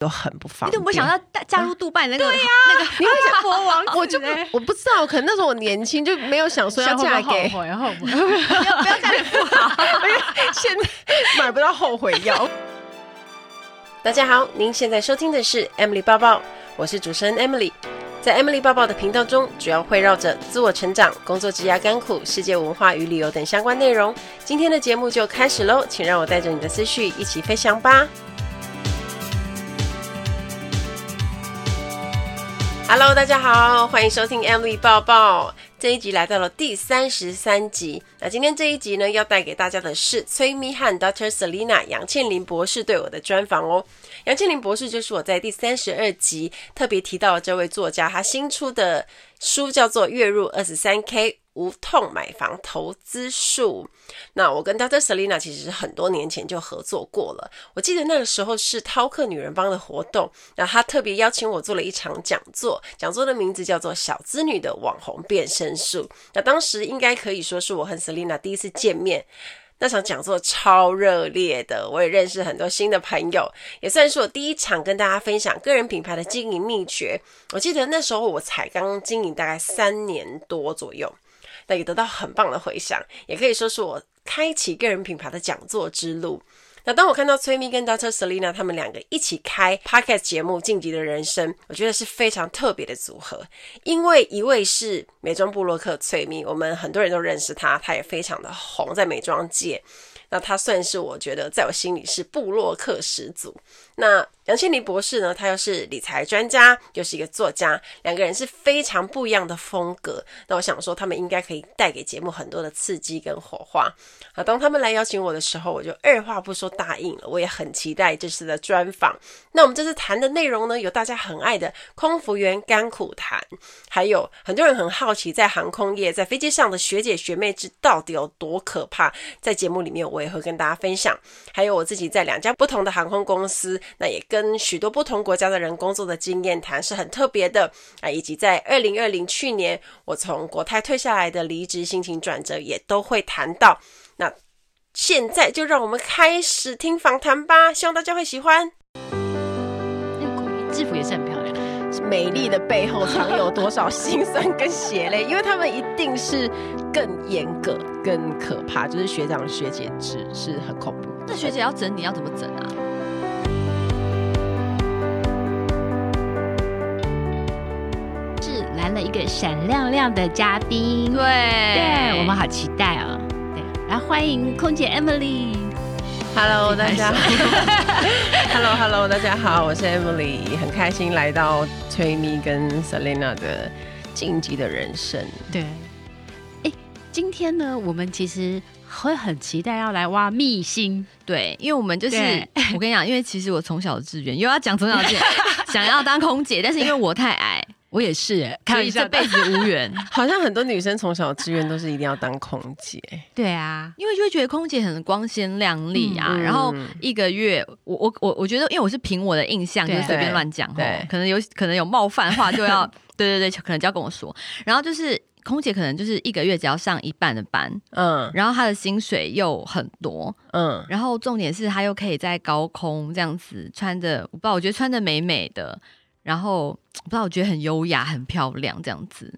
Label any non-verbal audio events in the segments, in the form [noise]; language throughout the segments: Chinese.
都很不方便。你怎么会想到加入杜拜那个？对呀，那个你会想国王，我就我不知道，可能那时候我年轻就没有想说要嫁给，然后 [laughs] 不要不要嫁给富豪，[laughs] 现在买不到后悔药。大家好，您现在收听的是 Emily 抱抱，我是主持人 Emily。在 Emily 抱抱的频道中，主要会绕着自我成长、工作、职涯、甘苦、世界文化与旅游等相关内容。今天的节目就开始喽，请让我带着你的思绪一起飞翔吧。Hello，大家好，欢迎收听 Emily 报报。这一集来到了第三十三集。那今天这一集呢，要带给大家的是崔咪和 Dr. Selina 杨倩琳博士对我的专访哦。杨倩琳博士就是我在第三十二集特别提到的这位作家，他新出的书叫做《月入二十三 K》。无痛买房投资术。那我跟 Dr. Selena 其实很多年前就合作过了。我记得那个时候是饕客女人帮的活动，那她特别邀请我做了一场讲座，讲座的名字叫做《小资女的网红变身术》。那当时应该可以说是我和 Selena 第一次见面。那场讲座超热烈的，我也认识很多新的朋友，也算是我第一场跟大家分享个人品牌的经营秘诀。我记得那时候我才刚经营大概三年多左右。那也得到很棒的回响，也可以说是我开启个人品牌的讲座之路。那当我看到崔咪跟 Dr. Selina 他们两个一起开 Podcast 节目《晋级的人生》，我觉得是非常特别的组合。因为一位是美妆部落客崔咪，我们很多人都认识他，他也非常的红在美妆界。那他算是我觉得在我心里是部落客始祖。那杨倩琳博士呢，他又是理财专家，又是一个作家，两个人是非常不一样的风格。那我想说，他们应该可以带给节目很多的刺激跟火花。好，当他们来邀请我的时候，我就二话不说答应了。我也很期待这次的专访。那我们这次谈的内容呢，有大家很爱的空服员甘苦谈，还有很多人很好奇在航空业、在飞机上的学姐学妹制到底有多可怕。在节目里面，我也会跟大家分享。还有我自己在两家不同的航空公司。那也跟许多不同国家的人工作的经验谈是很特别的啊，以及在二零二零去年我从国泰退下来的离职心情转折也都会谈到。那现在就让我们开始听访谈吧，希望大家会喜欢。那个制服也是很漂亮，美丽的背后藏有多少辛酸跟血泪？因为他们一定是更严格、更可怕，就是学长学姐制是很恐怖。那学姐要整你要怎么整啊？了一个闪亮亮的嘉宾，对，对我们好期待哦。对，来欢迎空姐 Emily。Hello，大家好。[laughs] Hello，Hello，大家好，我是 Emily，很开心来到崔咪跟 Selina 的晋级的人生。对，哎，今天呢，我们其实会很期待要来挖秘辛。对，因为我们就是我跟你讲，因为其实我从小志愿又要讲从小志愿，[laughs] 想要当空姐，但是因为我太矮。我也是哎，所以这辈子无缘。[laughs] 好像很多女生从小志愿都是一定要当空姐。对啊，因为就会觉得空姐很光鲜亮丽啊。嗯、然后一个月，我我我我觉得，因为我是凭我的印象，就是随便乱讲，对，可能有可能有冒犯的话，就要 [laughs] 对对对，可能就要跟我说。然后就是空姐可能就是一个月只要上一半的班，嗯，然后她的薪水又很多，嗯，然后重点是她又可以在高空这样子穿着，我不知道，我觉得穿的美美的。然后 [tsk] 不知道，我觉得很优雅、很漂亮这样子。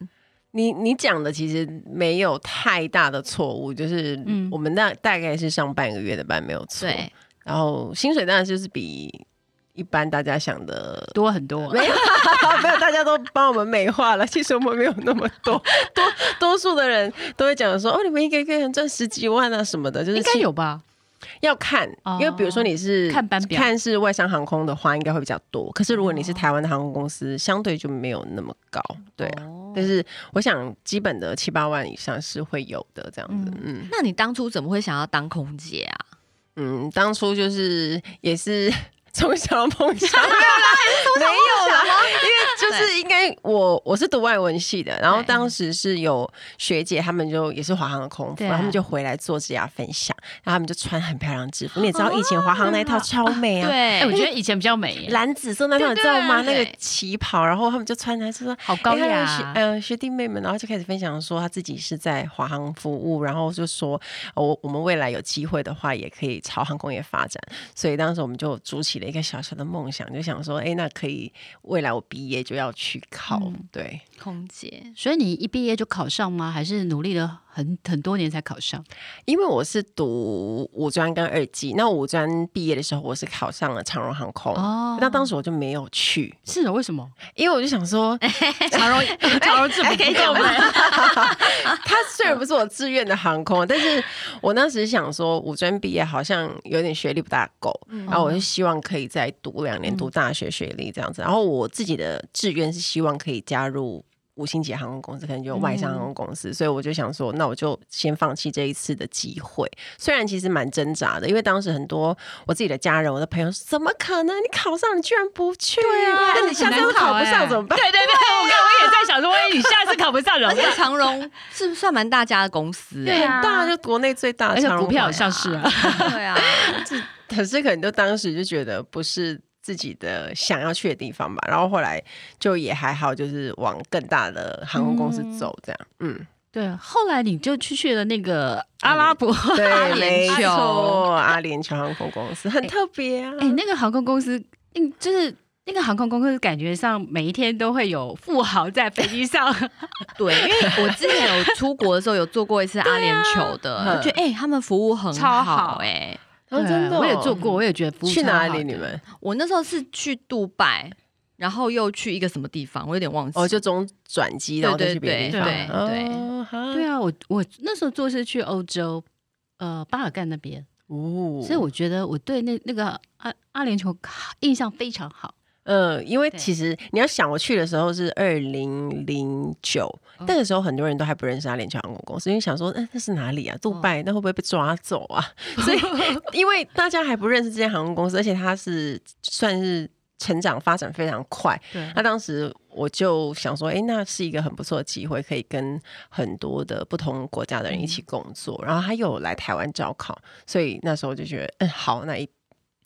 你你讲的其实没有太大的错误，就是我们那大概是上半个月的班没有错。对，然后薪水当然就是比一般大家想的多很多。[laughs] 没有，没有，大家都帮我们美化了。[laughs] 其实我们没有那么多，多多数的人都会讲说哦，你们一个月赚十几万啊什么的，就是应该有吧。要看，因为比如说你是看班表，看是外商航空的话，应该会比较多。可是如果你是台湾的航空公司，相对就没有那么高，对啊。但是我想基本的七八万以上是会有的，这样子。嗯，那你当初怎么会想要当空姐啊？嗯，当初就是也是。从小梦想 [laughs] 没有啦，因为就是应该我我是读外文系的，然后当时是有学姐，他们就也是华航的空服，他们就回来做职涯分享，然后他们就穿很漂亮制服。你也知道以前华航那一套超美啊，对，我觉得以前比较美，蓝紫色那套你知道吗？那个旗袍，然后他们就穿来就说好高雅，嗯，学弟妹们，然后就开始分享说他自己是在华航服务，然后就说我我们未来有机会的话也可以朝航空业发展，所以当时我们就组起。了一个小小的梦想，就想说，哎，那可以未来我毕业就要去考，嗯、对，空姐。所以你一毕业就考上吗？还是努力了很很多年才考上？因为我是读五专跟二技，那五专毕业的时候，我是考上了长荣航空。哦，那当时我就没有去。是的，为什么？因为我就想说，[laughs] 长荣长荣志不够吗？[laughs] 他虽然不是我志愿的航空，但是我当时想说，五专毕业好像有点学历不大够，嗯、然后我就希望可以再读两年，读大学学历这样子。然后我自己的志愿是希望可以加入。五星级航空公司可能就外商航空公司，嗯、所以我就想说，那我就先放弃这一次的机会。虽然其实蛮挣扎的，因为当时很多我自己的家人、我的朋友说，怎么可能？你考上，你居然不去？对啊，那你下次考不上怎么办？对对对，我刚刚我也在想说，万一你下次考不上，而且长荣是不是算蛮大家的公司，对啊，大就国内最大的长荣，股票像是啊，对啊，可是可能就当时就觉得不是。自己的想要去的地方吧，然后后来就也还好，就是往更大的航空公司走，这样。嗯，嗯对。后来你就去去了那个阿拉伯，对，阿联酋，[laughs] 阿联酋航空公司很特别啊。哎、欸，那个航空公司，嗯，就是那个航空公司，感觉上每一天都会有富豪在飞机上。[laughs] 对，因为我之前有出国的时候有做过一次阿联酋的，啊、我觉得哎、欸，他们服务很好、欸，哎。哦、真的、哦，我也做过，我也觉得服务。去哪里？你们？我那时候是去杜拜，然后又去一个什么地方，我有点忘记。哦，就中转机，然后再去别的地方。对对对，对，哦、对啊，我我那时候做是去欧洲，呃，巴尔干那边。哦，所以我觉得我对那那个阿阿联酋印象非常好。嗯，因为其实你要想，我去的时候是二零零九，那个时候很多人都还不认识阿联酋航空公司，因为想说，嗯，那是哪里啊？杜拜，那会不会被抓走啊？[laughs] 所以，[laughs] 因为大家还不认识这间航空公司，而且它是算是成长发展非常快。对，那当时我就想说，哎，那是一个很不错的机会，可以跟很多的不同国家的人一起工作。然后他又来台湾招考，所以那时候就觉得，嗯，好，那一。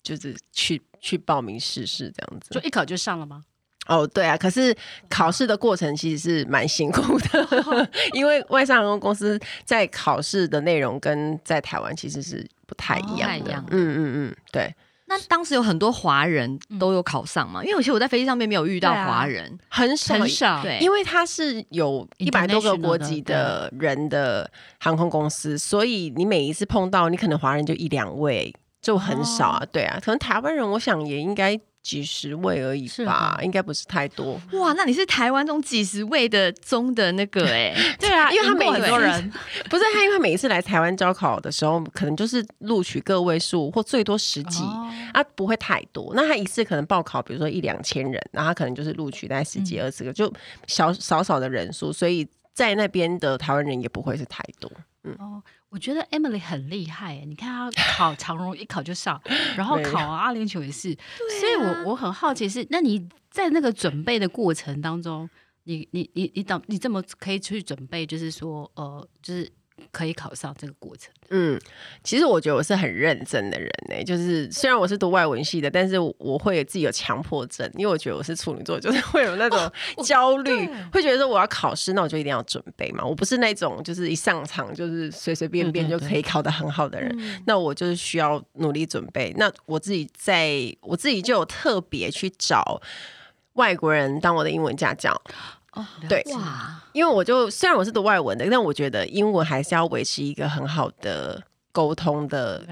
就是去去报名试试这样子，就一考就上了吗？哦，对啊，可是考试的过程其实是蛮辛苦的，[laughs] 哦、因为外商航空公司在考试的内容跟在台湾其实是不太一样的。哦、嗯嗯嗯，对。那当时有很多华人都有考上吗？嗯、因为有些我在飞机上面没有遇到华人，啊、很少很少。对，因为它是有一百多个国籍的人的航空公司，所以你每一次碰到，你可能华人就一两位。就很少啊，对啊，可能台湾人，我想也应该几十位而已吧，应该不是太多。哇，那你是台湾中几十位的中的那个哎，[laughs] 对啊，因为他每很多人 [laughs] 不是他，因为他每一次来台湾招考的时候，可能就是录取个位数或最多十几啊，不会太多。那他一次可能报考，比如说一两千人，然后他可能就是录取大概十几二十个，就小少少的人数，所以在那边的台湾人也不会是太多。嗯。我觉得 Emily 很厉害，你看她考长荣一考就上，然后考阿联酋也是，啊、所以我我很好奇是，那你在那个准备的过程当中，你你你你等你这么可以去准备，就是说呃，就是。可以考上这个过程。嗯，其实我觉得我是很认真的人呢。就是虽然我是读外文系的，但是我会有自己有强迫症，因为我觉得我是处女座，就是会有那种焦虑，哦、会觉得说我要考试，那我就一定要准备嘛。我不是那种就是一上场就是随随便便就可以考得很好的人。对对对，那我就是需要努力准备。那我自己在我自己就有特别去找外国人当我的英文家教。哦，对，哇，因为我就虽然我是读外文的，但我觉得英文还是要维持一个很好的沟通的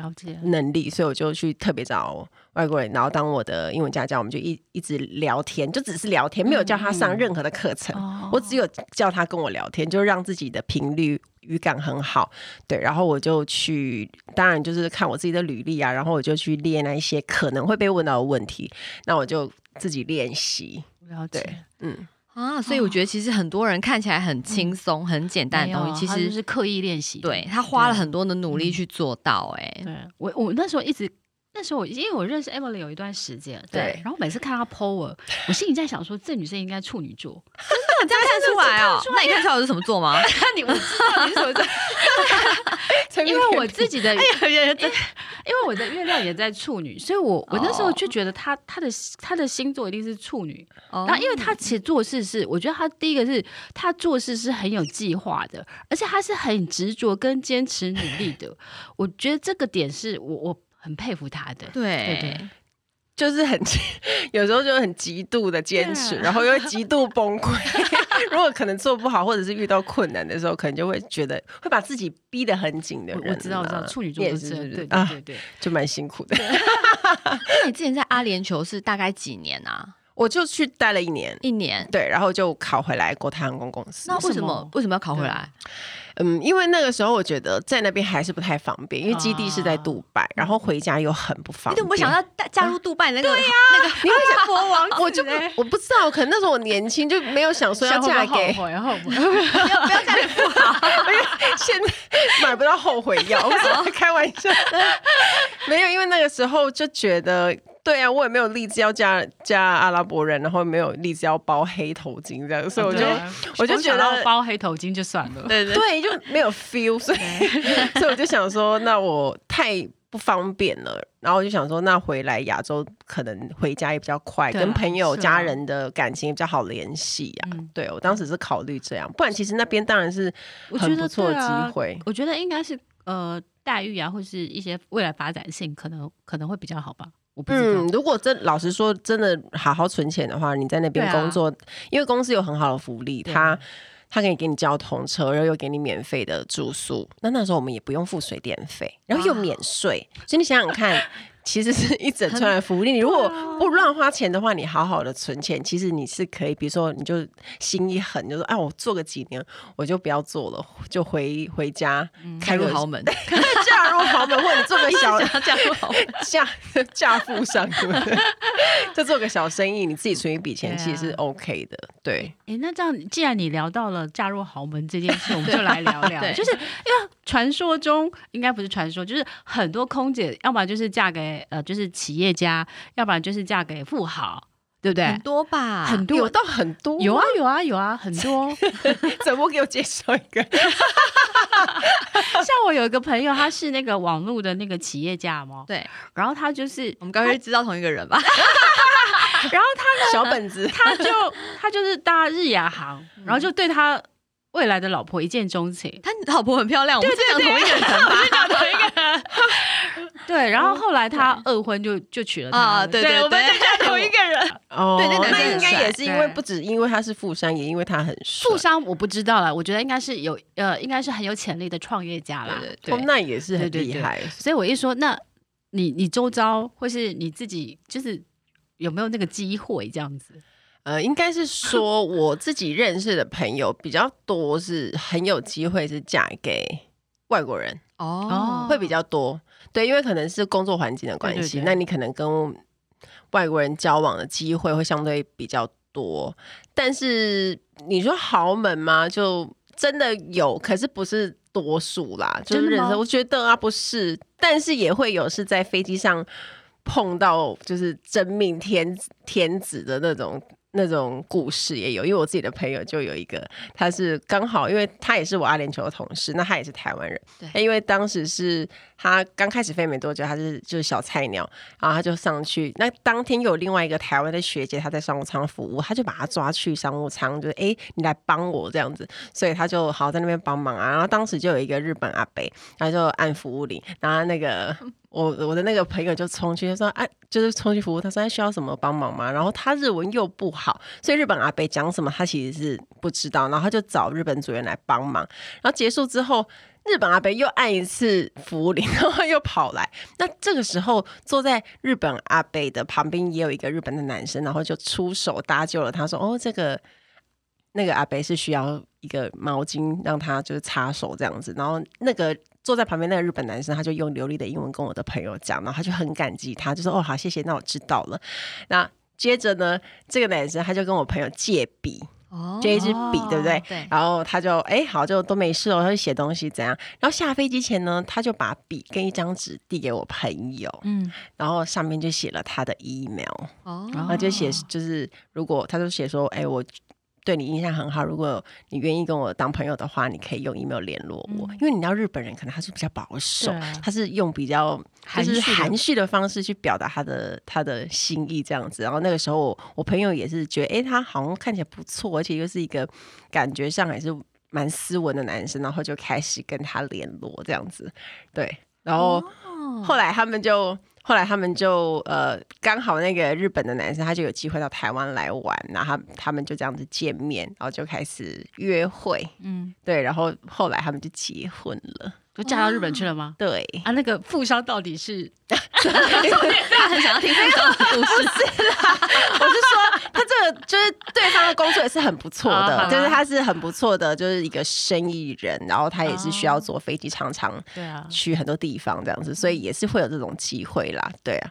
能力，所以我就去特别找外国人，然后当我的英文家教，我们就一一直聊天，就只是聊天，没有叫他上任何的课程，嗯、我只有叫他跟我聊天，就让自己的频率语感很好。对，然后我就去，当然就是看我自己的履历啊，然后我就去练那一些可能会被问到的问题，那我就自己练习。了解，嗯。啊，所以我觉得其实很多人看起来很轻松、嗯、很简单的东西，其实是刻意练习。对，他花了很多的努力去做到、欸。哎，对我我那时候一直那时候我因为我认识 Emily 有一段时间，对，对然后每次看她 po 我，我心里在想说，这女生应该处女座。这样 [laughs] 看出来哦？那你看出来我是什么座吗？[laughs] 你不知道你是什么座？[laughs] 因为我自己的，因为我的月亮也在处女，所以我我那时候就觉得她她的她的星座一定是处女。然后，因为她其实做事是，我觉得她第一个是她做事是很有计划的，而且她是很执着跟坚持努力的。我觉得这个点是我我很佩服他的。对对对。就是很 [laughs] 有时候就很极度的坚持，然后又极度崩溃。[laughs] 如果可能做不好，或者是遇到困难的时候，可能就会觉得会把自己逼得很紧的人。我知道，我知道，处女座也是，对对对对，就蛮辛苦的。[laughs] 那你之前在阿联酋是大概几年啊？我就去待了一年，一年，对，然后就考回来国泰航空公司。那为什么为什么要考回来？嗯，因为那个时候我觉得在那边还是不太方便，因为基地是在杜拜，然后回家又很不方便。你怎么会想到加入杜拜那个？对呀，那个你会想国王？我就我不知道，可能那时候我年轻就没有想说要嫁给，然后不要不要嫁给富豪，因 [laughs] 为现在买不到后悔药，开玩笑，[laughs] 没有，因为那个时候就觉得。对啊，我也没有立志要嫁嫁阿拉伯人，然后没有立志要包黑头巾这样，所以我就、啊、我就觉得包黑头巾就算了，对对对，就没有 feel，所以 [laughs] 所以我就想说，那我太不方便了，然后我就想说，那回来亚洲可能回家也比较快，跟朋友家人的感情也比较好联系啊。对，我当时是考虑这样，不然其实那边当然是很不错的机会。我觉得应该是呃待遇啊，或是一些未来发展性可能可能会比较好吧。嗯，如果真老实说，真的好好存钱的话，你在那边工作，啊、因为公司有很好的福利，他他可以给你交通车，然后又给你免费的住宿。那那时候我们也不用付水电费，然后又免税，所以你想想看。[laughs] 其实是一整串的福利。你如果不乱花钱的话，你好好的存钱，其实你是可以，比如说你就心一狠，就说哎，我做个几年，我就不要做了，就回回家，开入豪门，[laughs] 嫁入豪门，或者做个小 [laughs] 嫁入豪门，[laughs] 嫁嫁富商？就做个小生意，你自己存一笔钱，其实是 OK 的。对，哎，那这样，既然你聊到了嫁入豪门这件事，我们就来聊聊，就是因为传说中应该不是传说，就是很多空姐，要么就是嫁给。呃，就是企业家，要不然就是嫁给富豪，对不对？很多吧，很多，有到很多，有啊，有啊，有啊，很多。[laughs] 怎么给我介绍一个？[laughs] 像我有一个朋友，他是那个网络的那个企业家嘛，对。然后他就是我们刚刚知道同一个人吧？[laughs] 然后他呢，小本子，他就他就是搭日亚航，然后就对他未来的老婆一见钟情。他老婆很漂亮，我们是讲同一个人吧？是讲同一个人。[laughs] 对，然后后来他二婚就就娶了他，对对对，我们就同一个人。[laughs] 哦，对，那应该也是因为不止因为他是富商，也因为他很富商，我不知道啦，我觉得应该是有呃，应该是很有潜力的创业家啦。对，那也是很厉害。所以我一说，那你你周遭或是你自己，就是有没有那个机会这样子？呃，应该是说我自己认识的朋友比较多，是很有机会是嫁给外国人哦，会比较多。对，因为可能是工作环境的关系，对对对，那你可能跟外国人交往的机会会相对比较多。但是你说豪门吗？就真的有，可是不是多数啦。就是人生，我觉得啊，不是，但是也会有是在飞机上碰到就是真命天天子的那种。那种故事也有，因为我自己的朋友就有一个，他是刚好，因为他也是我阿联酋的同事，那他也是台湾人。对，因为当时是他刚开始飞没多久，他是就是小菜鸟，然后他就上去。那当天有另外一个台湾的学姐，她在商务舱服务，他就把他抓去商务舱，就是哎，你来帮我这样子，所以他就好在那边帮忙啊。然后当时就有一个日本阿伯，然后就按服务铃，然后那个。我我的那个朋友就冲去，他说：“哎、啊，就是冲去服务。”他说：“他需要什么帮忙吗？”然后他日文又不好，所以日本阿北讲什么他其实是不知道。然后他就找日本组员来帮忙。然后结束之后，日本阿北又按一次服务铃，[laughs] 然后又跑来。那这个时候，坐在日本阿北的旁边也有一个日本的男生，然后就出手搭救了他，说：“哦，这个那个阿北是需要一个毛巾让他就是擦手这样子。”然后那个。坐在旁边那个日本男生，他就用流利的英文跟我的朋友讲，然后他就很感激他，就说：“哦，好，谢谢，那我知道了。”那接着呢，这个男生他就跟我朋友借笔，哦，借一支笔，对不对？对。然后他就哎，好，就都没事哦，他就写东西怎样？然后下飞机前呢，他就把笔跟一张纸递给我朋友，嗯，然后上面就写了他的 email，哦，然后就写就是如果他就写说，哎，我。对你印象很好，如果你愿意跟我当朋友的话，你可以用 email 联络我。嗯、因为你知道日本人可能他是比较保守，啊、他是用比较就是含蓄的方式去表达他的他的心意这样子。然后那个时候我，我朋友也是觉得，哎，他好像看起来不错，而且又是一个感觉上还是蛮斯文的男生，然后就开始跟他联络这样子。对，然后后来他们就。后来他们就呃刚好那个日本的男生他就有机会到台湾来玩，然后他他们就这样子见面，然后就开始约会，嗯，对，然后后来他们就结婚了。就嫁到日本去了吗？对啊，那个富商到底是？[laughs] 他很想要听富商的故事啦。我是说，他这个就是对方的工作也是很不错的，就是他是很不错的，就是一个生意人，然后他也是需要坐飞机，常常对啊去很多地方这样子，所以也是会有这种机会啦，对啊。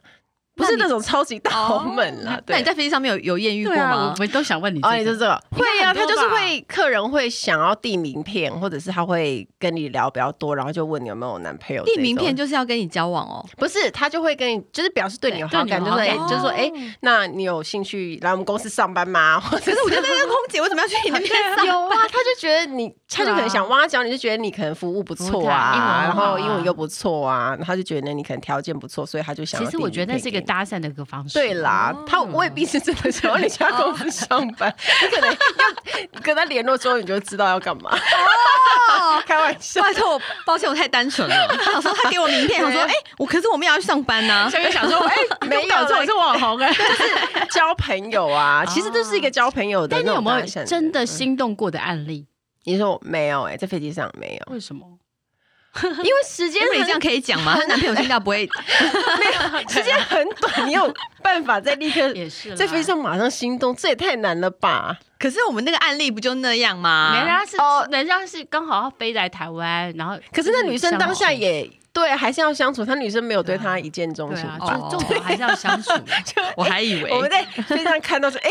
不是那种超级大豪门啦。那你在飞机上面有有艳遇过吗？我都想问你。哦，你就这个会呀，他就是会客人会想要递名片，或者是他会跟你聊比较多，然后就问你有没有男朋友。递名片就是要跟你交往哦？不是，他就会跟你就是表示对你有好感，就是哎，就是说哎，那你有兴趣来我们公司上班吗？[laughs] 可是我觉得那个空姐为什么要去你那边上？[laughs] 有啊，他就觉得你，[laughs] 他就可能想挖角，你就觉得你可能服务不错啊，然后英文又不错啊，他就觉得你可能条件不错，所以他就想。其实我觉得那是一个搭讪的一个方式。对啦，他未必是真的想要你家公司上班，[laughs] 你可能要跟他联络之后，你就知道要干嘛。哦，[laughs] 开玩笑，拜托，抱歉，我太单纯了。他说他给我名片，我说 [laughs] 哎，我可是我们也要去上班呢。所以想说，哎，没有，这我是网红哎，就是交朋友啊。其实这是一个交朋友的。但你有没有真的心动过的案例？你说没有哎，在飞机上没有。为什么？因为时间，你这样可以讲吗？她 [laughs] 男朋友听到不会？[laughs] 没有，时间很短，你有办法在立刻也是在飞机上马上心动，这也太难了吧？可是我们那个案例不就那样吗？人家是哦，人家是刚好要飞来台湾，然后可是那女生当下也。对，还是要相处。他女生没有对他一见钟情，就重点还是要相处。[laughs] 我还以为我们在飞机上看到说，哎，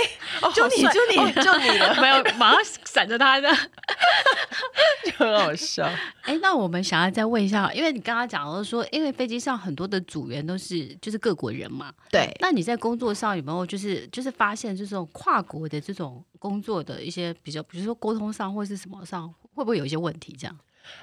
就你，就你，就你了，没有，马上闪着他的，就很好笑。哎，那我们想要再问一下，因为你刚刚讲了说，因为飞机上很多的组员都是就是各国人嘛，对。那你在工作上有没有就是就是发现这种跨国的这种工作的一些比较，比如说沟通上或是什么上，会不会有一些问题？这样？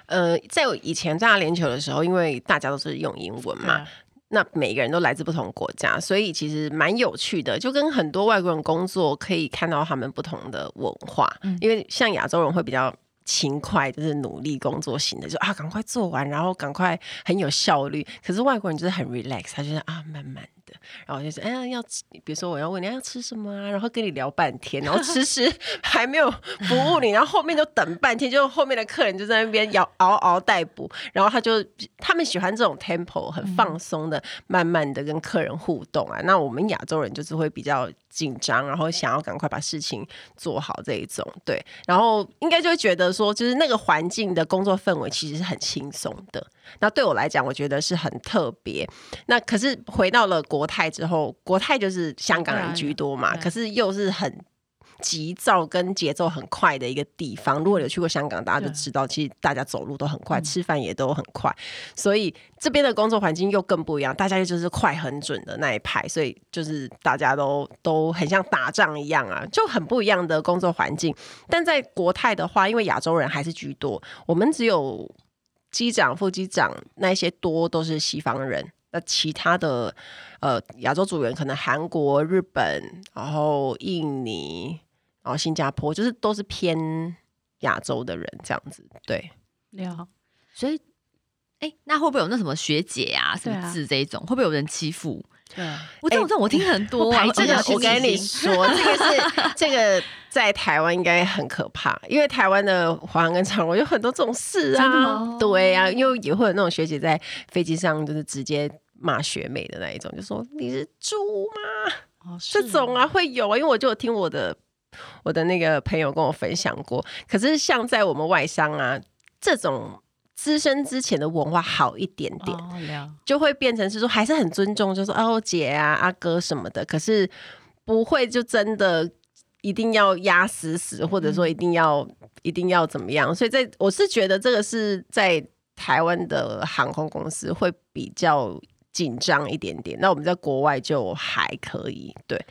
呃，在我以前在阿联酋的时候，因为大家都是用英文嘛，那每个人都来自不同国家，所以其实蛮有趣的，就跟很多外国人工作，可以看到他们不同的文化。嗯，因为像亚洲人会比较勤快，就是努力工作型的，就啊赶快做完，然后赶快很有效率。可是外国人就是很 relax，他就是啊慢慢。然后就是，哎呀，要吃，比如说我要问你要吃什么啊，然后跟你聊半天，然后迟迟 [laughs] 还没有服务你，然后后面就等半天，就后面的客人就在那边要嗷嗷待哺，然后他就他们喜欢这种 tempo 很放松的，慢慢的跟客人互动啊。那我们亚洲人就是会比较紧张，然后想要赶快把事情做好这一种，对，然后应该就会觉得说，就是那个环境的工作氛围其实是很轻松的。那对我来讲，我觉得是很特别。那可是回到了国泰之后，国泰就是香港人居多嘛，可是又是很急躁跟节奏很快的一个地方。如果有去过香港，大家就知道，其实大家走路都很快，吃饭也都很快。所以这边的工作环境又更不一样，大家就是快很准的那一派，所以就是大家都都很像打仗一样啊，就很不一样的工作环境。但在国泰的话，因为亚洲人还是居多，我们只有。机长、副机长那些多都是西方人，那其他的呃亚洲组员可能韩国、日本，然后印尼，然后新加坡，就是都是偏亚洲的人这样子。对，了，所以，哎、欸，那会不会有那什么学姐啊什么字这一种？啊、会不会有人欺负？对，我这种我听很多啊。这个我跟你说，[laughs] 这个是这个在台湾应该很可怕，因为台湾的华航跟长荣有很多这种事啊。对啊，因为也会有那种学姐在飞机上就是直接骂学妹的那一种，就说你是猪吗？哦，这种啊会有啊，因为我就有听我的我的那个朋友跟我分享过。可是像在我们外商啊，这种。资深之前的文化好一点点，哦、就会变成是说还是很尊重，就是哦姐啊阿哥什么的，可是不会就真的一定要压死死，或者说一定要、嗯、一定要怎么样。所以在我是觉得这个是在台湾的航空公司会比较紧张一点点，那我们在国外就还可以，对，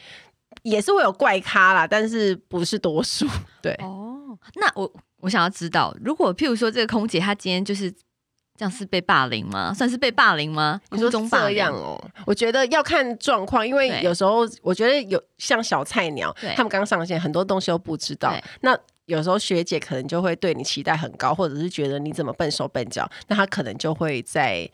也是会有怪咖啦，但是不是多数，对。哦，那我。我想要知道，如果譬如说这个空姐她今天就是这样，是被霸凌吗？算是被霸凌吗？你说这样哦，我觉得要看状况，因为有时候我觉得有像小菜鸟，他们刚上线，很多东西都不知道。那有时候学姐可能就会对你期待很高，或者是觉得你怎么笨手笨脚，那她可能就会在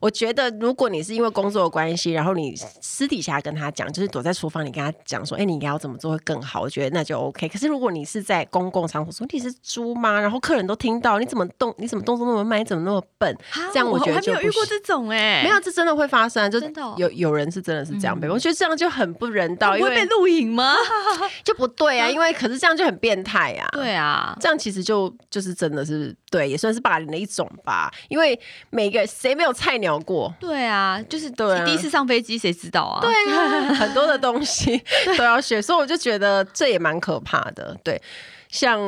我觉得，如果你是因为工作的关系，然后你私底下跟他讲，就是躲在厨房里跟他讲说，哎、欸，你应该要怎么做会更好？我觉得那就 OK。可是如果你是在公共场所说你是猪吗？然后客人都听到，你怎么动？你怎么动作那么慢？你怎么那么笨？这样我觉得就我还没有遇过这种哎、欸，没有，这真的会发生，就有、哦、有人是真的是这样被、嗯，我觉得这样就很不人道，会被录影吗？[laughs] 就不对啊，[laughs] 因为可是这样就很变态啊。对啊，这样其实就就是真的是对，也算是霸凌的一种吧。因为每个谁没有菜鸟过？对啊，就是对第一次上飞机，谁知道啊？对啊，很多的东西 [laughs] 都要学，所以我就觉得这也蛮可怕的。对，像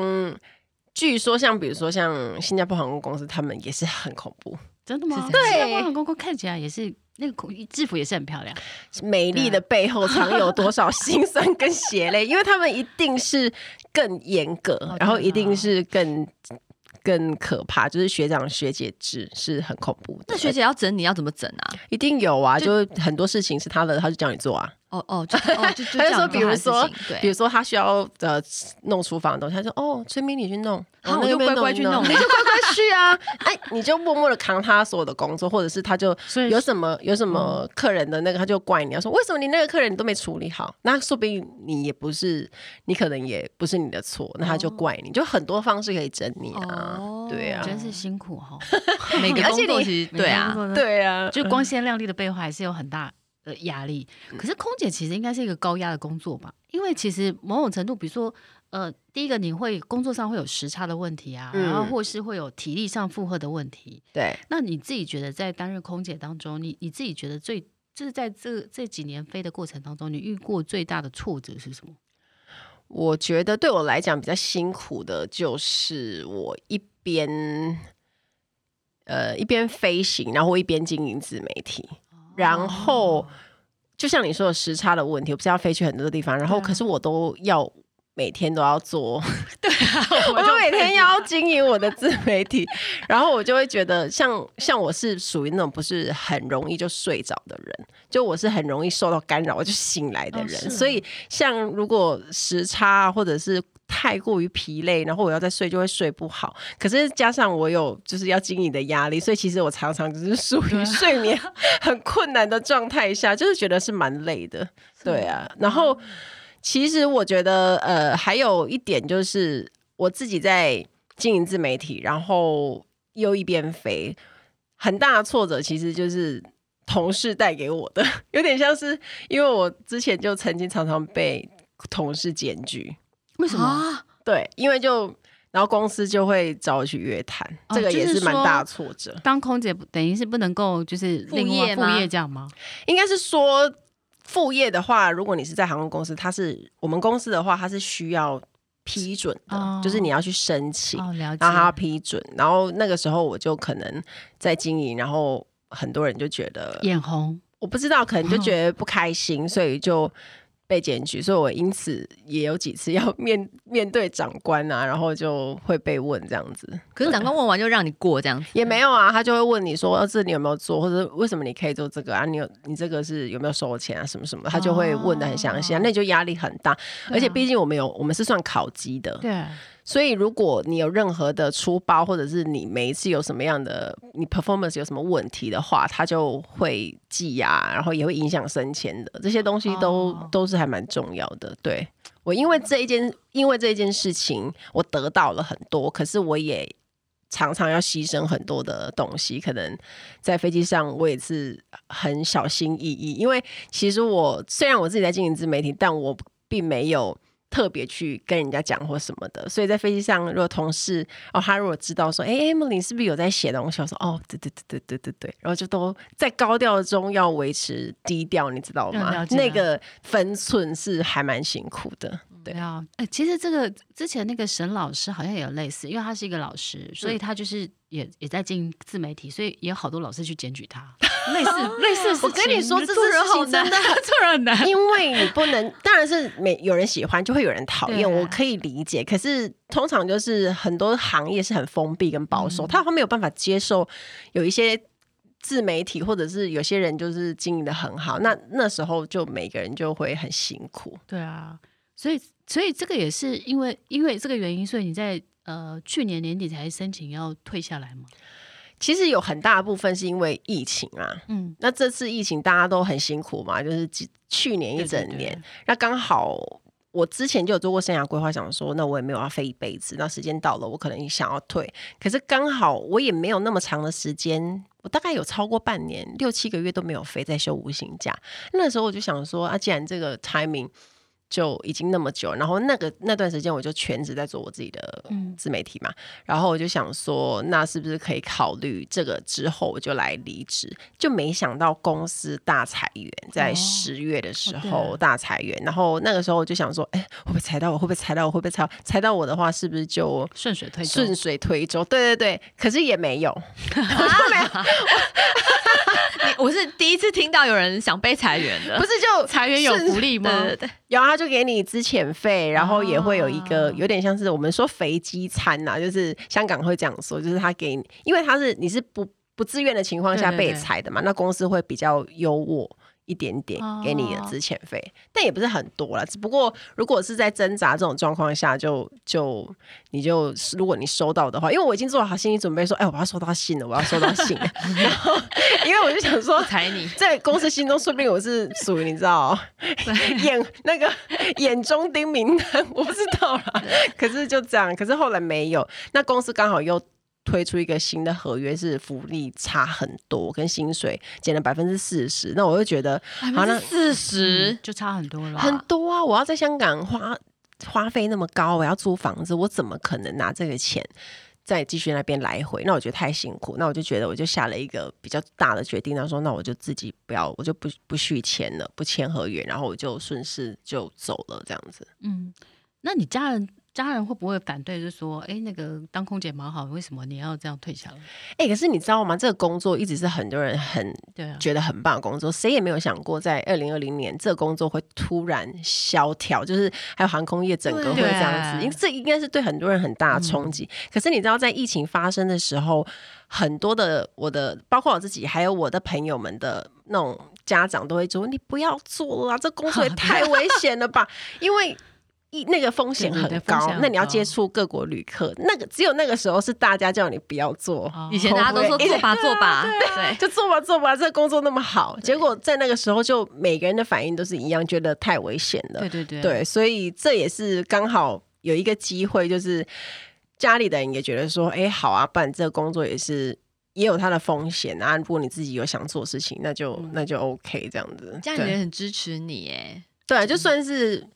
据说像比如说像新加坡航空公司，他们也是很恐怖。真的吗？对，新加坡航空公司看起来也是那个制服也是很漂亮，美丽的背后藏有多少辛酸跟血泪？[laughs] 因为他们一定是更严格，哦，然后一定是更。更可怕就是学长学姐制是很恐怖的。那学姐要整你要怎么整啊？一定有啊，就，就很多事情是他的，他就叫你做啊。哦哦，就哦就就 [laughs] 他就说，比如说，比如说他需要呃弄厨房的东西，他说哦，崔明你去弄，然后我就乖乖去弄，你就乖乖去啊，哎，你就默默的扛他所有的工作，或者是他就有什么有什么客人的那个，他就怪你，要说为什么你那个客人你都没处理好，那说不定你也不是，你可能也不是你的错，那他就怪你，就很多方式可以整你啊，哦、对啊，真是辛苦哈，[laughs] 每个工作其实对啊，对啊，就光鲜亮丽的背后还是有很大。的压力，可是空姐其实应该是一个高压的工作吧？因为其实某种程度，比如说，呃，第一个你会工作上会有时差的问题啊，然后或是会有体力上负荷的问题。对，那你自己觉得在担任空姐当中，你你自己觉得最就是在这这几年飞的过程当中，你遇过最大的挫折是什么？我觉得对我来讲比较辛苦的就是我一边呃一边飞行，然后一边经营自媒体。然后，就像你说的时差的问题，我不是要飞去很多地方，然后可是我都要每天都要做，[laughs] 对啊，我就每天要经营我的自媒体，[laughs] 然后我就会觉得像，像像我是属于那种不是很容易就睡着的人，就我是很容易受到干扰我就醒来的人，哦，所以像如果时差或者是。太过于疲累，然后我要再睡就会睡不好。可是加上我有就是要经营的压力，所以其实我常常就是属于睡眠很困难的状态下，就是觉得是蛮累的。对啊，然后其实我觉得呃还有一点就是我自己在经营自媒体，然后又一边飞，很大的挫折其实就是同事带给我的，有点像是因为我之前就曾经常常被同事检举。为什么、啊？对，因为就然后公司就会找我去约谈、哦，这个也是蛮大的挫折。当空姐等于是不能够就是副业副业这样吗？应该是说副业的话，如果你是在航空公司，它是我们公司的话，它是需要批准的，哦、就是你要去申请、哦，然后他要批准。然后那个时候我就可能在经营，然后很多人就觉得眼红，我不知道，可能就觉得不开心，哦、所以就。被检举，所以我因此也有几次 [laughs] 要面面对长官啊，然后就会被问这样子。可是长官问完就让你过这样子？也没有啊，他就会问你说：“这你有没有做？或者为什么你可以做这个啊？你有你这个是有没有收钱啊？什么什么？”他就会问的很详细啊，那就压力很大。而且毕竟我们有我们是算考级的，对。所以，如果你有任何的出包，或者是你每一次有什么样的你 performance 有什么问题的话，他就会记呀，然后也会影响升迁的。这些东西都、oh. 都是还蛮重要的。对，我因为这一件，因为这一件事情，我得到了很多，可是我也常常要牺牲很多的东西。可能在飞机上，我也是很小心翼翼，因为其实我虽然我自己在经营自媒体，但我并没有。特别去跟人家讲或什么的，所以在飞机上，如果同事哦，他如果知道说，哎，Emily 是不是有在写东西？我说，哦，对对对对对对对，然后就都在高调中要维持低调，你知道吗？那个分寸是还蛮辛苦的。对啊，哎，其实这个之前那个沈老师好像也有类似，因为他是一个老师，所以他就是也也在经营自媒体，所以也有好多老师去检举他。[laughs] 类似类似，类似我跟你说，这做人好难，[laughs] 做人很难，[laughs] 因为你不能，当然是没有人喜欢，就会有人讨厌，我可以理解。可是通常就是很多行业是很封闭跟保守，嗯、他没有办法接受有一些自媒体，或者是有些人就是经营的很好，那那时候就每个人就会很辛苦。对啊，所以所以这个也是因为因为这个原因，所以你在呃去年年底才申请要退下来吗？其实有很大的部分是因为疫情啊。嗯，那这次疫情大家都很辛苦嘛，就是去年一整年，那刚好。我之前就有做过生涯规划，想说那我也没有要飞一辈子，那时间到了，我可能想要退。可是刚好我也没有那么长的时间，我大概有超过半年，六七个月都没有飞，在休无薪假。那时候我就想说啊，既然这个 timing。就已经那么久，然后那个那段时间我就全职在做我自己的自媒体嘛，嗯、然后我就想说，那是不是可以考虑这个之后我就来离职？就没想到公司大裁员，在十月的时候大裁员，哦、然后那个时候我就想说，哎，会不会裁到我？会不会裁到我？会不会裁到？裁到我的话，是不是就顺水推顺水推舟？对对对，可是也没有，[laughs] 没有。我是第一次听到有人想被裁员的，不是就裁员有福利吗？对对对，然后他就给你资遣费，然后也会有一个有点像是我们说肥鸡餐呐、啊，就是香港会这样说，就是他给你，因为他是你是不不自愿的情况下被裁的嘛，那公司会比较优渥。一点点给你的资遣费，oh. 但也不是很多啦。只不过如果是在挣扎这种状况下就，就就你就如果你收到的话，因为我已经做好心理准备，说，哎，我要收到信了，我要收到信了。[laughs] 然后，因为我就想说，踩你在公司心中，说不定我是属于你知道 [laughs] 眼那个眼中钉名单，我不知道啦。[laughs] 可是就这样，可是后来没有，那公司刚好又。推出一个新的合约，是福利差很多，跟薪水减了百分之四十，那我就觉得，好像四十就差很多了，很多啊！我要在香港花花费那么高，我要租房子，我怎么可能拿这个钱再继续那边来回？那我觉得太辛苦，那我就觉得我就下了一个比较大的决定，他说那我就自己不要，我就不不续签了，不签合约，然后我就顺势就走了，这样子。嗯，那你家人？家人会不会反对？就说：“哎，那个当空姐蛮好，为什么你要这样退下来？”哎，可是你知道吗？这个工作一直是很多人很对觉得很棒的工作，谁也没有想过在二零二零年这个工作会突然萧条，就是还有航空业整个会这样子，因为这应该是对很多人很大的冲击。可是你知道，在疫情发生的时候，很多的我的，包括我自己，还有我的朋友们的那种家长都会说：“你不要做了啊，这工作也 [laughs] 太危险了吧？”因为一那个风险很高，那你要接触各国旅客，那个只有那个时候是大家叫你不要做。以前大家都说做吧做吧，对，就做吧做吧，这个工作那么好，结果在那个时候就每个人的反应都是一样，觉得太危险了。对对对，对，所以这也是刚好有一个机会，就是家里的人也觉得说，哎，好啊，不然这个工作也是也有它的风险啊。如果你自己有想做事情，那就那就 OK 这样子。家里人很支持你，哎，对，就算是。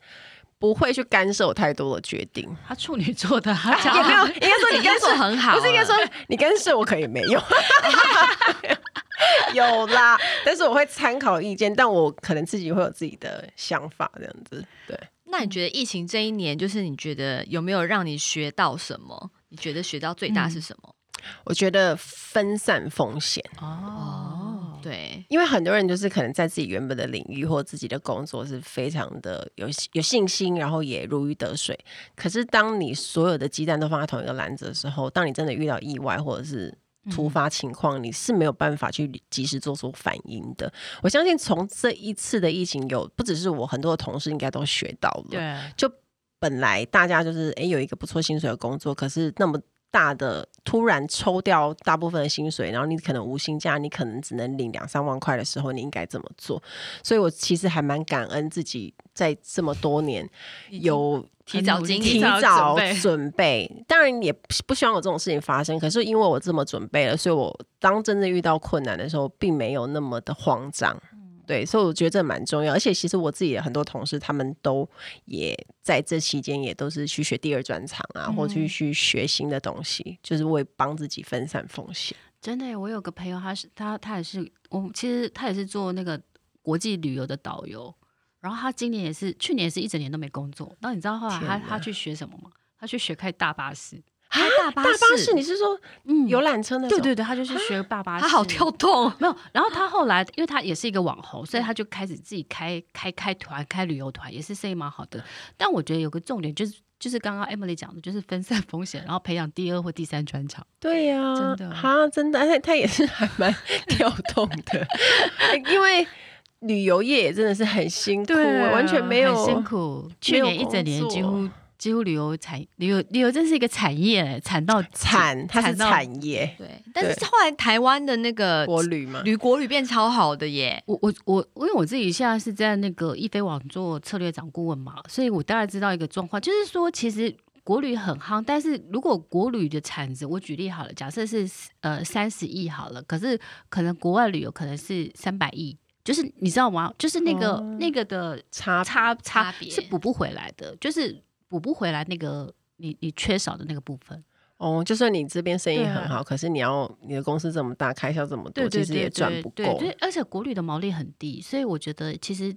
不会去干涉我太多的决定。他处女座的，[laughs] 他也没有，应该说你 [laughs] 干涉很好，不是应该说你干涉我可以没有，[laughs] 有啦。但是我会参考意见，但我可能自己会有自己的想法，这样子。对。那你觉得疫情这一年，就是你觉得有没有让你学到什么？你觉得学到最大是什么？嗯、我觉得分散风险。哦。对，因为很多人就是可能在自己原本的领域或自己的工作是非常的有有信心，然后也如鱼得水。可是当你所有的鸡蛋都放在同一个篮子的时候，当你真的遇到意外或者是突发情况，嗯、你是没有办法去及时做出反应的。我相信从这一次的疫情有，有不只是我，很多的同事应该都学到了。对，就本来大家就是哎有一个不错薪水的工作，可是那么。大的突然抽掉大部分的薪水，然后你可能无薪假，你可能只能领两三万块的时候，你应该怎么做？所以我其实还蛮感恩自己在这么多年有提早提早准备。当然也不希望有这种事情发生，可是因为我这么准备了，所以我当真正遇到困难的时候，并没有那么的慌张。对，所以我觉得这蛮重要，而且其实我自己的很多同事，他们都也在这期间也都是去学第二专长啊，嗯、或去去学新的东西，就是为帮自己分散风险。真的，我有个朋友，他是他他也是我其实他也是做那个国际旅游的导游，然后他今年也是去年也是一整年都没工作，然后你知道后来他他去学什么吗？他去学开大巴士。大巴士，你是说嗯游览车那种？对对对，他就是学大巴士，他好跳动。没有，然后他后来，因为他也是一个网红，所以他就开始自己开开开团，开旅游团，也是生意蛮好的。但我觉得有个重点就是，就是刚刚 Emily 讲的，就是分散风险，然后培养第二或第三专长。对呀，真的哈，真的，他他也是还蛮 [laughs] 跳动的，因为旅游业也真的是很辛苦，完全没有辛苦。去年一整年几乎。几乎旅游产旅游旅游真是一个产业，产到产它是产业。对，但是后来台湾的那个国旅嘛，旅国旅变超好的耶。我我我，因为我自己现在是在那个易飞网做策略长顾问嘛，所以我大概知道一个状况，就是说其实国旅很夯，但是如果国旅的产值，我举例好了，假设是呃三十亿好了，可是可能国外旅游可能是三百亿。就是你知道吗？就是那个、哦、那个的差差差别是补不回来的，就是补不回来那个你你缺少的那个部分。哦，就算你这边生意很好，啊、可是你要你的公司这么大，开销这么多，对对对对，其实也赚不够。对，对，而且国旅的毛利很低，所以我觉得其实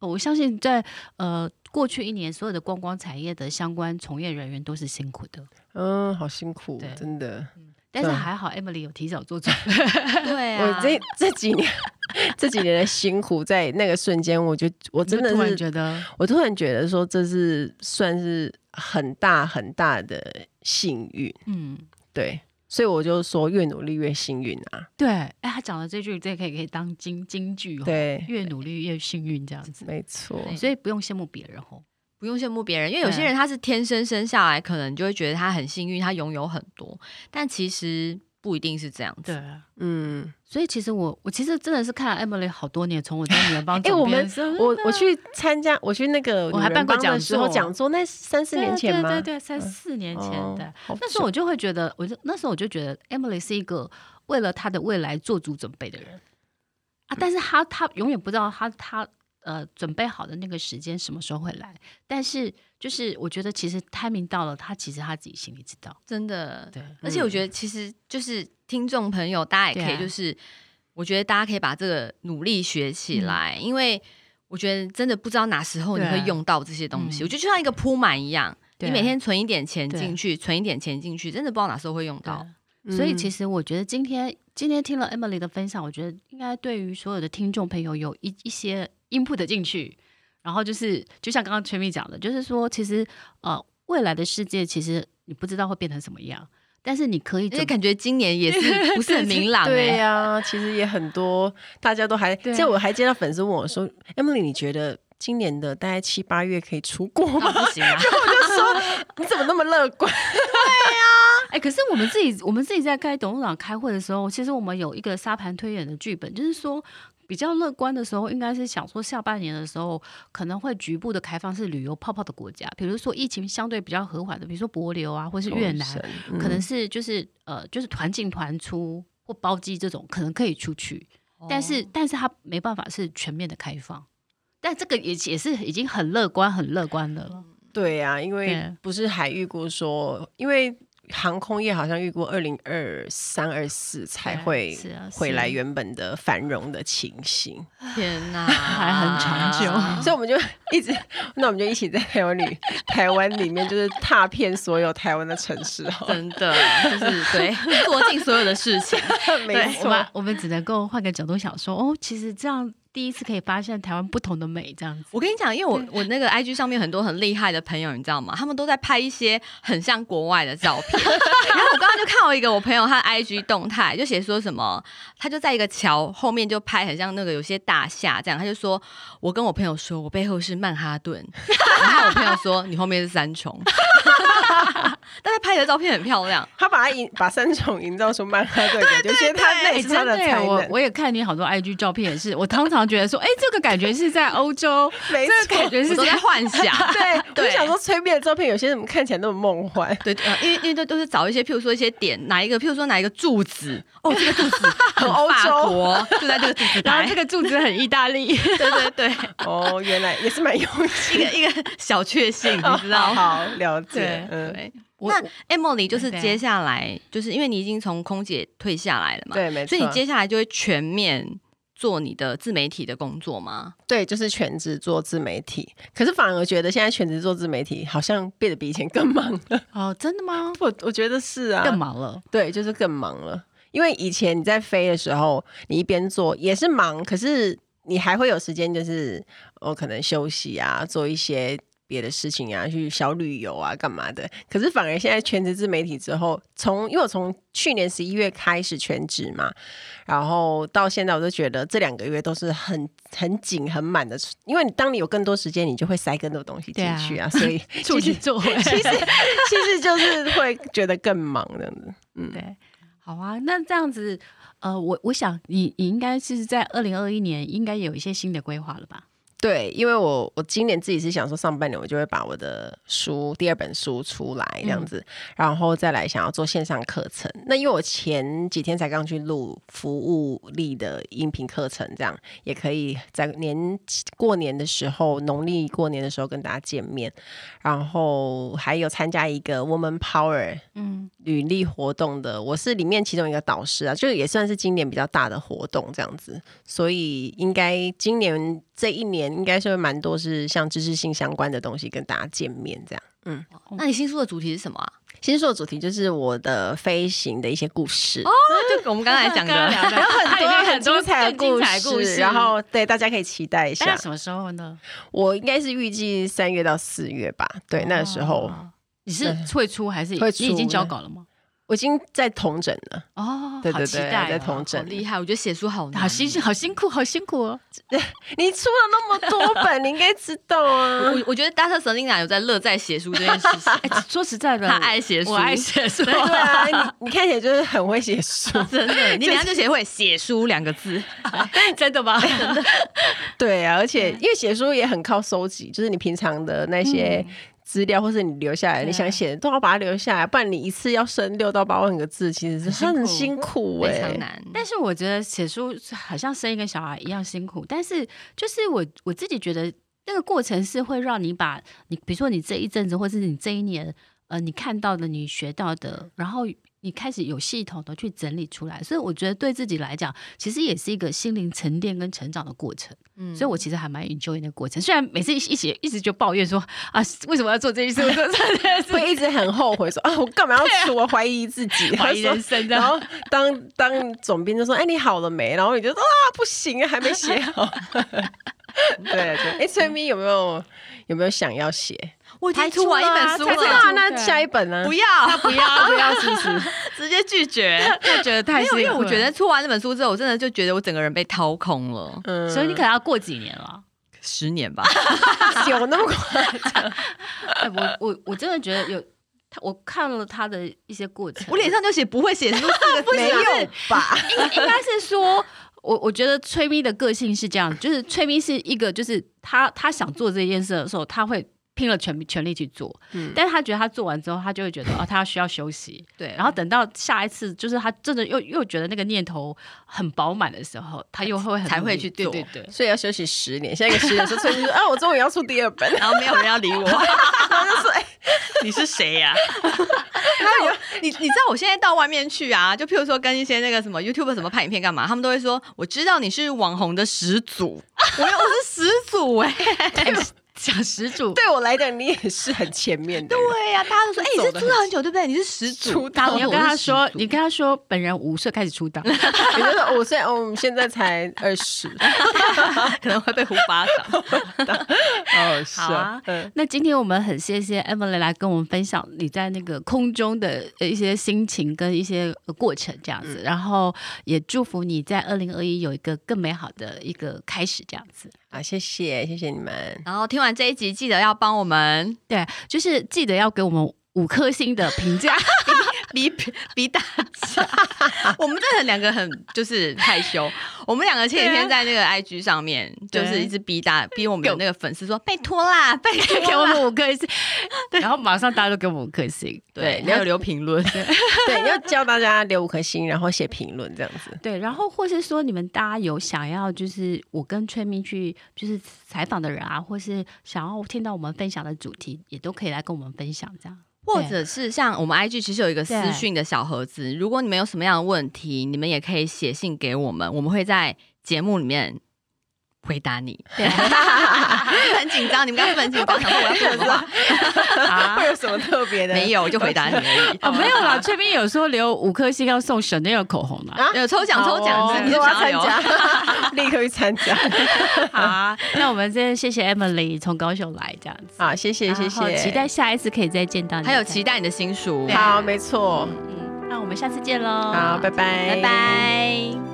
我相信在呃过去一年，所有的观光产业的相关从业人员都是辛苦的。嗯，好辛苦，真的。但是还好，Emily 有提早做准备。[laughs] 对啊，我这这几年这几年的辛苦，在那个瞬间，我就我真的是突然觉得，我突然觉得说，这是算是很大很大的幸运。嗯，对，所以我就说，越努力越幸运啊。对，哎，他讲的这句，这可以可以当金金句哦。对，越努力越幸运，这样子没错。所以不用羡慕别人哦。不用羡慕别人，因为有些人他是天生生下来，可能就会觉得他很幸运，他拥有很多，但其实不一定是这样子。对，嗯，所以其实我我其实真的是看了 Emily 好多年，从我在女人帮 [laughs] 哎，我们我我去参加，我去那个我还办过讲座，讲座那三四年前吗？对对对，三四年前的，那时候我就会觉得，我就那时候我就觉得 Emily 是一个为了她的未来做足准备的人啊，但是她她永远不知道她她。呃，准备好的那个时间什么时候会来？但是就是我觉得，其实 timing 到了，他其实他自己心里知道，真的。对，而且我觉得，其实就是听众朋友，大家也可以，就是、啊、我觉得大家可以把这个努力学起来，嗯、因为我觉得真的不知道哪时候你会用到这些东西。啊、我觉得就像一个铺满一样，你每天存一点钱进去，存一点钱进去，真的不知道哪时候会用到。所以其实我觉得今天今天听了 Emily 的分享，我觉得应该对于所有的听众朋友有一一些 input 进去，然后就是就像刚刚崔咪讲的，就是说其实呃未来的世界其实你不知道会变成什么样，但是你可以，就感觉今年也是 [laughs] 不是很明朗、欸。对呀、啊，其实也很多，大家都还，这我还接到粉丝问我说，Emily 你觉得今年的大概七八月可以出国吗？不行啊，[laughs] 然后我就说你怎么那么乐观？对呀。哎、欸，可是我们自己，我们自己在开董事长开会的时候，其实我们有一个沙盘推演的剧本，就是说比较乐观的时候，应该是想说下半年的时候可能会局部的开放是旅游泡泡的国家，比如说疫情相对比较和缓的，比如说帛琉啊，或是越南，嗯、可能是就是呃就是团进团出或包机这种，可能可以出去，但是、哦、但是它没办法是全面的开放，但这个也也是已经很乐观很乐观的了。对呀、啊，因为不是还预估说，因为。航空业好像预估二零二三、二四才会回来原本的繁荣的情形。天哪，[laughs] 还很长久，[laughs] 所以我们就一直，[laughs] 那我们就一起在台湾里，台湾里面就是踏遍所有台湾的城市，真的就是对，做尽所有的事情。没错，我们只能够换个角度想说，哦，其实这样。第一次可以发现台湾不同的美，这样子。我跟你讲，因为我我那个 IG 上面很多很厉害的朋友，你知道吗？他们都在拍一些很像国外的照片。[laughs] 然后我刚刚就看到一个我朋友，他的 IG 动态就写说什么，他就在一个桥后面就拍很像那个有些大厦这样。他就说，我跟我朋友说我背后是曼哈顿，然后我朋友说你后面是三重。[laughs] 但他拍的照片很漂亮，他把他营把三重营造出曼哈顿感觉，觉得他那是他的才能。我我也看你好多 IG 照片，也是我通常觉得说，哎、欸，这个感觉是在欧洲，[laughs] 没错，这个感觉是在幻想。[laughs] 对，对我想说催眠的照片有些怎么看起来那么梦幻？对，呃，因为因为都都是找一些，譬如说一些点，哪一个，譬如说哪一个柱子，哦，这个柱子 [laughs] 很欧洲，就在这个柱子，然后这个柱子很意大利，对对对。哦，原来也是蛮用心，一个一个小确幸，你知道？好了解，嗯。对那 Emily 就是接下来，就是因为你已经从空姐退下来了嘛，对，没错。所以你接下来就会全面做你的自媒体的工作吗？对，就是全职做自媒体。可是反而觉得现在全职做自媒体好像变得比以前更忙了。哦，真的吗？[laughs] 我我觉得是啊，更忙了。对，就是更忙了。因为以前你在飞的时候，你一边做也是忙，可是你还会有时间，就是我可能休息啊，做一些。别的事情啊，去小旅游啊，干嘛的？可是反而现在全职自媒体之后，从因为我从去年十一月开始全职嘛，然后到现在，我都觉得这两个月都是很很紧很满的。因为你当你有更多时间，你就会塞更多东西进去啊，啊所以出去做其实其实就是会觉得更忙这样子。嗯，对，好啊，那这样子，呃，我我想你你应该是在二零二一年应该有一些新的规划了吧？对，因为我我今年自己是想说，上半年我就会把我的书第二本书出来这样子，嗯、然后再来想要做线上课程。那因为我前几天才刚去录服务力的音频课程，这样也可以在年过年的时候，农历过年的时候跟大家见面。然后还有参加一个 Woman Power 嗯履历活动的，我是里面其中一个导师啊，就也算是今年比较大的活动这样子，所以应该今年这一年。应该是会蛮多是像知识性相关的东西跟大家见面这样，嗯，那你新书的主题是什么啊？新书的主题就是我的飞行的一些故事哦，就我们刚才讲的，有很多很精彩的故事，然后对大家可以期待一下。什么时候呢？我应该是预计三月到四月吧，对，那个时候你是会出还是你已经交稿了吗？我已经在同诊了哦，对对对，在统整，厉害！我觉得写书好难，好辛好辛苦，好辛苦哦。[laughs] 你出了那么多本，你应该知道啊。我我觉得 Dr. Selena 有在乐在写书这件事情。[laughs] 说实在的，他爱写书，我爱写书。[laughs] 对啊，你你看起来就是很会写书，真的。你等下就写会写书两个字，真的吗？真的。对啊，而且因为写书也很靠收集，就是你平常的那些。资料，或是你留下来，你想写的都要把它留下来，不然你一次要生六到八万个字，其实是很辛苦哎，非常难。但是我觉得写书好像生一个小孩一样辛苦，但是就是我我自己觉得那个过程是会让你把你，比如说你这一阵子，或是你这一年，呃，你看到的、你学到的，然后。你开始有系统的去整理出来，所以我觉得对自己来讲，其实也是一个心灵沉淀跟成长的过程。嗯，所以我其实还蛮 enjoy 那个过程。虽然每次一写一直就抱怨说啊，为什么要做这些事？[laughs] 会一直很后悔说啊，我干嘛要出？我怀疑自己，怀疑人生。然后当当总编就说，哎，你好了没？然后你就说啊，不行，还没写好。[laughs] 对 [laughs] 对，哎，崔咪有没有有没有想要写？我已经出完一本书了，那下一本呢？[laughs] 不要，不要，不要，是不是？[laughs] 直接拒绝，就觉得太辛苦。因为我觉得出完这本书之后，我真的就觉得我整个人被掏空了。嗯，所以你可能要过几年了，十年吧，有那么夸张？我我我真的觉得有他，我看了他的一些过程，我脸上就写不会写书没有吧？应应该是说，我我觉得崔咪的个性是这样，就是崔咪是一个，就是他他想做这件事的时候，他会。拼了全全力去做，嗯，但是他觉得他做完之后，他就会觉得哦，他需要休息，[laughs] 对，然后等到下一次，就是他真的又又觉得那个念头很饱满的时候，他又会才会去做，对对对，所以要休息十年，下一个十年说崔咪说啊，我终于要出第二本，然后没有人要理我，[laughs] 然后就说哎，你是谁呀？[laughs] 你你知道我现在到外面去啊，就譬如说跟一些那个什么 YouTube 什么拍影片干嘛，他们都会说我知道你是网红的始祖，[laughs] 我我是始祖哎。讲始祖，[laughs] 对我来讲，你也是很前面的。对呀、啊，大家都说，哎、欸，你是出道很久，对不对？你是始祖。你要跟他说，你跟他说，本人五岁开始出道，[laughs] 你就说五岁，哦，现在才二十，[laughs] 可能会被胡巴掌。哦，是啊。那今天我们很谢谢 Emily 来跟我们分享你在那个空中的一些心情跟一些过程，这样子。然后也祝福你在二零二一有一个更美好的一个开始，这样子。好，谢谢，谢谢你们。然后听完这一集，记得要帮我们，对，就是记得要给我们五颗星的评价。[laughs] 逼逼大家，[laughs] 我们真的两个很就是害羞。我们两个前几天在那个 IG 上面，就是一直逼大逼我们的那个粉丝说：“拜托啦，拜托给我们五颗星。”然后马上大家都给我们五颗星。对，你要留评论，[laughs] 对，要教大家留五颗星，然后写评论这样子。对，然后或是说你们大家有想要就是我跟崔明去就是采访的人啊，或是想要听到我们分享的主题，也都可以来跟我们分享这样。或者是像我们 IG 其实有一个私讯的小盒子，如果你们有什么样的问题，你们也可以写信给我们，我们会在节目里面回答你。很紧张，你们刚刚很紧张，想说我要说什么？啊，会有什么特别的？没有，就回答你而已。哦，没有啦，这边有说留五颗星要送 Chanel 口红的，有抽奖抽奖，你就参加，[laughs] 立刻去参加。[laughs] 好，那我们先谢谢 Emily 从高雄来这样子。好，谢谢谢谢，期待下一次可以再见到你，还有期待你的新书。好，没错。嗯，那我们下次见喽。好，拜拜，拜拜。